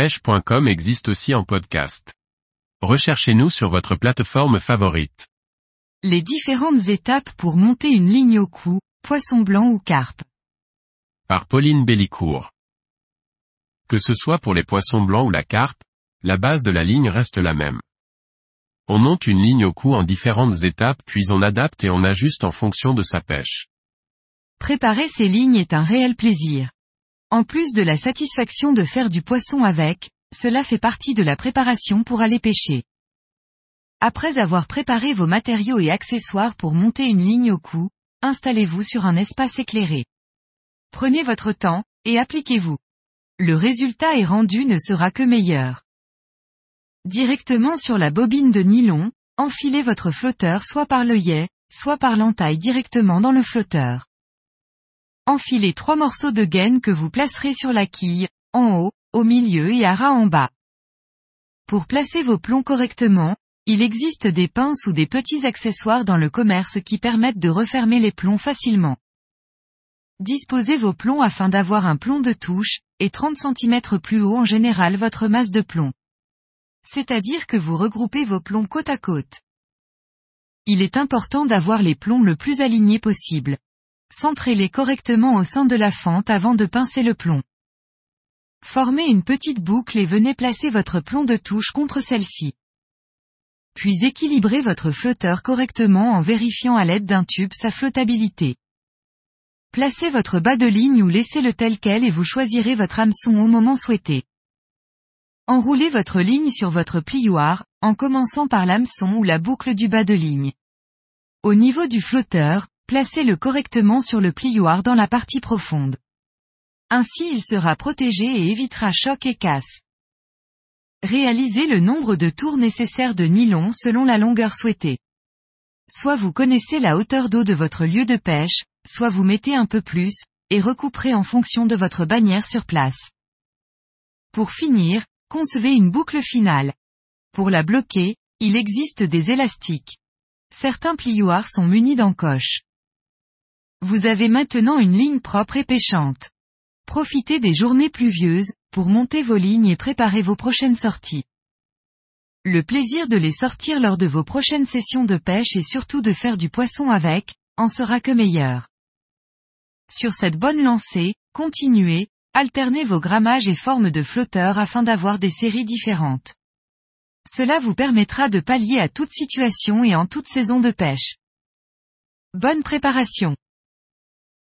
pêche.com existe aussi en podcast. Recherchez-nous sur votre plateforme favorite. Les différentes étapes pour monter une ligne au cou, poisson blanc ou carpe. Par Pauline Bellicourt. Que ce soit pour les poissons blancs ou la carpe, la base de la ligne reste la même. On monte une ligne au cou en différentes étapes puis on adapte et on ajuste en fonction de sa pêche. Préparer ces lignes est un réel plaisir. En plus de la satisfaction de faire du poisson avec, cela fait partie de la préparation pour aller pêcher. Après avoir préparé vos matériaux et accessoires pour monter une ligne au cou, installez-vous sur un espace éclairé. Prenez votre temps, et appliquez-vous. Le résultat est rendu ne sera que meilleur. Directement sur la bobine de nylon, enfilez votre flotteur soit par l'œillet, soit par l'entaille directement dans le flotteur. Enfilez trois morceaux de gaine que vous placerez sur la quille, en haut, au milieu et à ras en bas. Pour placer vos plombs correctement, il existe des pinces ou des petits accessoires dans le commerce qui permettent de refermer les plombs facilement. Disposez vos plombs afin d'avoir un plomb de touche, et 30 cm plus haut en général votre masse de plomb. C'est-à-dire que vous regroupez vos plombs côte à côte. Il est important d'avoir les plombs le plus alignés possible. Centrez-les correctement au sein de la fente avant de pincer le plomb. Formez une petite boucle et venez placer votre plomb de touche contre celle-ci. Puis équilibrez votre flotteur correctement en vérifiant à l'aide d'un tube sa flottabilité. Placez votre bas de ligne ou laissez-le tel quel et vous choisirez votre hameçon au moment souhaité. Enroulez votre ligne sur votre plioir, en commençant par l'hameçon ou la boucle du bas de ligne. Au niveau du flotteur, placez-le correctement sur le plioir dans la partie profonde. Ainsi il sera protégé et évitera choc et casse. Réalisez le nombre de tours nécessaires de nylon selon la longueur souhaitée. Soit vous connaissez la hauteur d'eau de votre lieu de pêche, soit vous mettez un peu plus, et recouperez en fonction de votre bannière sur place. Pour finir, Concevez une boucle finale. Pour la bloquer, il existe des élastiques. Certains plioirs sont munis d'encoches. Vous avez maintenant une ligne propre et pêchante. Profitez des journées pluvieuses, pour monter vos lignes et préparer vos prochaines sorties. Le plaisir de les sortir lors de vos prochaines sessions de pêche et surtout de faire du poisson avec, en sera que meilleur. Sur cette bonne lancée, continuez, Alternez vos grammages et formes de flotteurs afin d'avoir des séries différentes. Cela vous permettra de pallier à toute situation et en toute saison de pêche. Bonne préparation